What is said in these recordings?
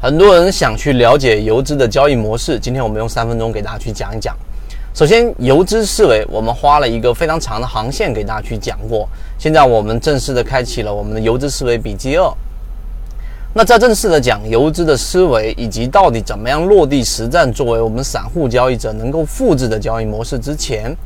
很多人想去了解游资的交易模式，今天我们用三分钟给大家去讲一讲。首先，游资思维，我们花了一个非常长的航线给大家去讲过。现在我们正式的开启了我们的游资思维笔记二。那在正式的讲游资的思维以及到底怎么样落地实战，作为我们散户交易者能够复制的交易模式之前，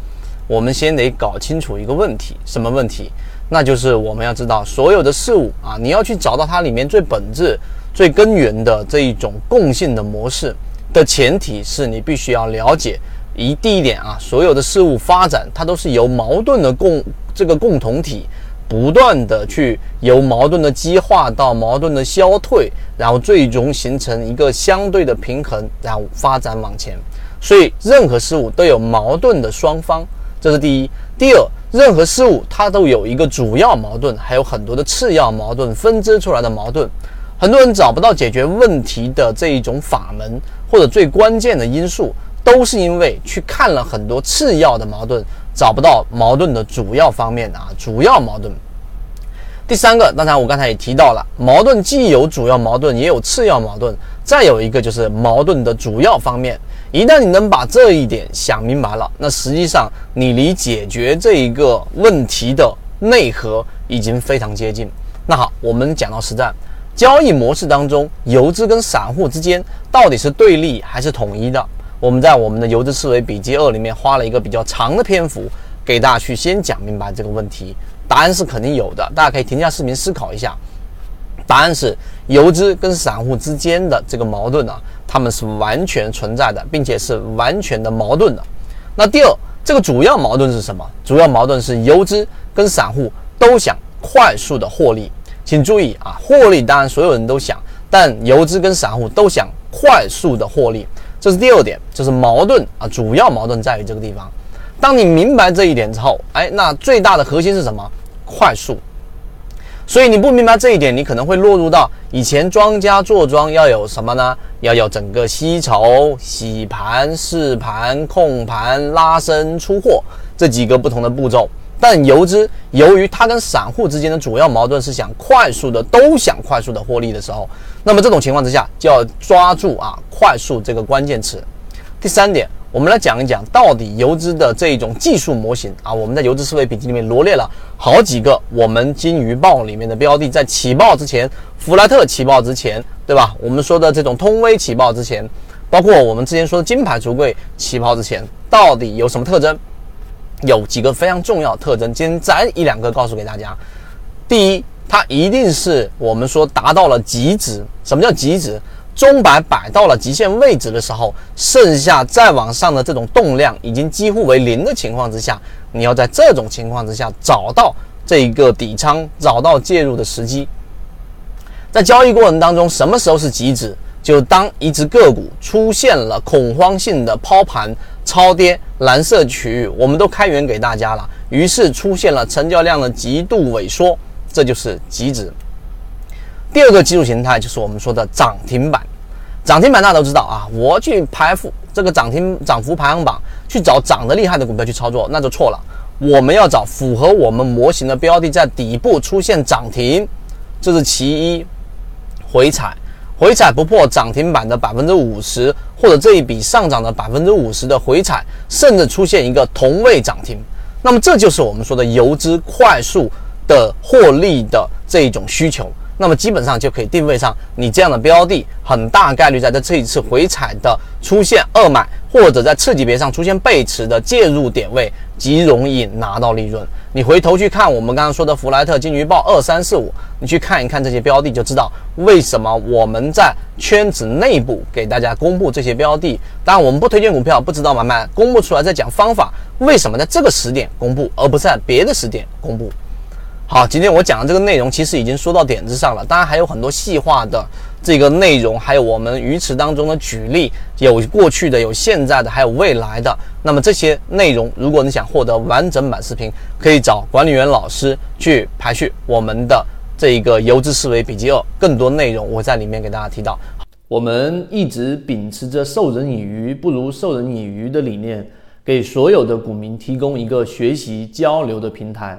我们先得搞清楚一个问题，什么问题？那就是我们要知道所有的事物啊，你要去找到它里面最本质。最根源的这一种共性的模式的前提是你必须要了解一第一点啊，所有的事物发展它都是由矛盾的共这个共同体不断的去由矛盾的激化到矛盾的消退，然后最终形成一个相对的平衡，然后发展往前。所以任何事物都有矛盾的双方，这是第一。第二，任何事物它都有一个主要矛盾，还有很多的次要矛盾分支出来的矛盾。很多人找不到解决问题的这一种法门，或者最关键的因素，都是因为去看了很多次要的矛盾，找不到矛盾的主要方面啊，主要矛盾。第三个，当然我刚才也提到了，矛盾既有主要矛盾，也有次要矛盾，再有一个就是矛盾的主要方面。一旦你能把这一点想明白了，那实际上你离解决这一个问题的内核已经非常接近。那好，我们讲到实战。交易模式当中，游资跟散户之间到底是对立还是统一的？我们在我们的游资思维笔记二里面花了一个比较长的篇幅，给大家去先讲明白这个问题。答案是肯定有的，大家可以停下视频思考一下。答案是游资跟散户之间的这个矛盾啊，他们是完全存在的，并且是完全的矛盾的。那第二，这个主要矛盾是什么？主要矛盾是游资跟散户都想快速的获利。请注意啊，获利当然所有人都想，但游资跟散户都想快速的获利，这是第二点，就是矛盾啊，主要矛盾在于这个地方。当你明白这一点之后，哎，那最大的核心是什么？快速。所以你不明白这一点，你可能会落入到以前庄家做庄要有什么呢？要有整个吸筹、洗盘、试盘、控盘、拉升、出货这几个不同的步骤。但游资由于它跟散户之间的主要矛盾是想快速的都想快速的获利的时候，那么这种情况之下就要抓住啊快速这个关键词。第三点，我们来讲一讲到底游资的这种技术模型啊，我们在游资思维笔记里面罗列了好几个我们金鱼报里面的标的，在起爆之前，弗莱特起爆之前，对吧？我们说的这种通威起爆之前，包括我们之前说的金牌橱柜起爆之前，到底有什么特征？有几个非常重要特征，今天摘一两个告诉给大家。第一，它一定是我们说达到了极值。什么叫极值？钟摆摆到了极限位置的时候，剩下再往上的这种动量已经几乎为零的情况之下，你要在这种情况之下找到这一个底仓，找到介入的时机。在交易过程当中，什么时候是极值？就当一只个股出现了恐慌性的抛盘。超跌蓝色区域，我们都开源给大家了，于是出现了成交量的极度萎缩，这就是极值。第二个技术形态就是我们说的涨停板，涨停板大家都知道啊，我去排幅这个涨停涨幅排行榜去找涨得厉害的股票去操作，那就错了。我们要找符合我们模型的标的，在底部出现涨停，这是其一，回踩。回踩不破涨停板的百分之五十，或者这一笔上涨的百分之五十的回踩，甚至出现一个同位涨停，那么这就是我们说的游资快速的获利的这一种需求。那么基本上就可以定位上，你这样的标的很大概率在这这一次回踩的出现二买，或者在次级别上出现背驰的介入点位，极容易拿到利润。你回头去看我们刚刚说的弗莱特金鱼报二三四五，你去看一看这些标的，就知道为什么我们在圈子内部给大家公布这些标的。当然，我们不推荐股票，不知道买卖，公布出来再讲方法。为什么在这个时点公布，而不是在别的时点公布？好，今天我讲的这个内容其实已经说到点子上了，当然还有很多细化的这个内容，还有我们鱼池当中的举例，有过去的，有现在的，还有未来的。那么这些内容，如果你想获得完整版视频，可以找管理员老师去排序我们的这一个游资思维笔记二，更多内容我在里面给大家提到。我们一直秉持着授人以鱼不如授人以渔的理念，给所有的股民提供一个学习交流的平台。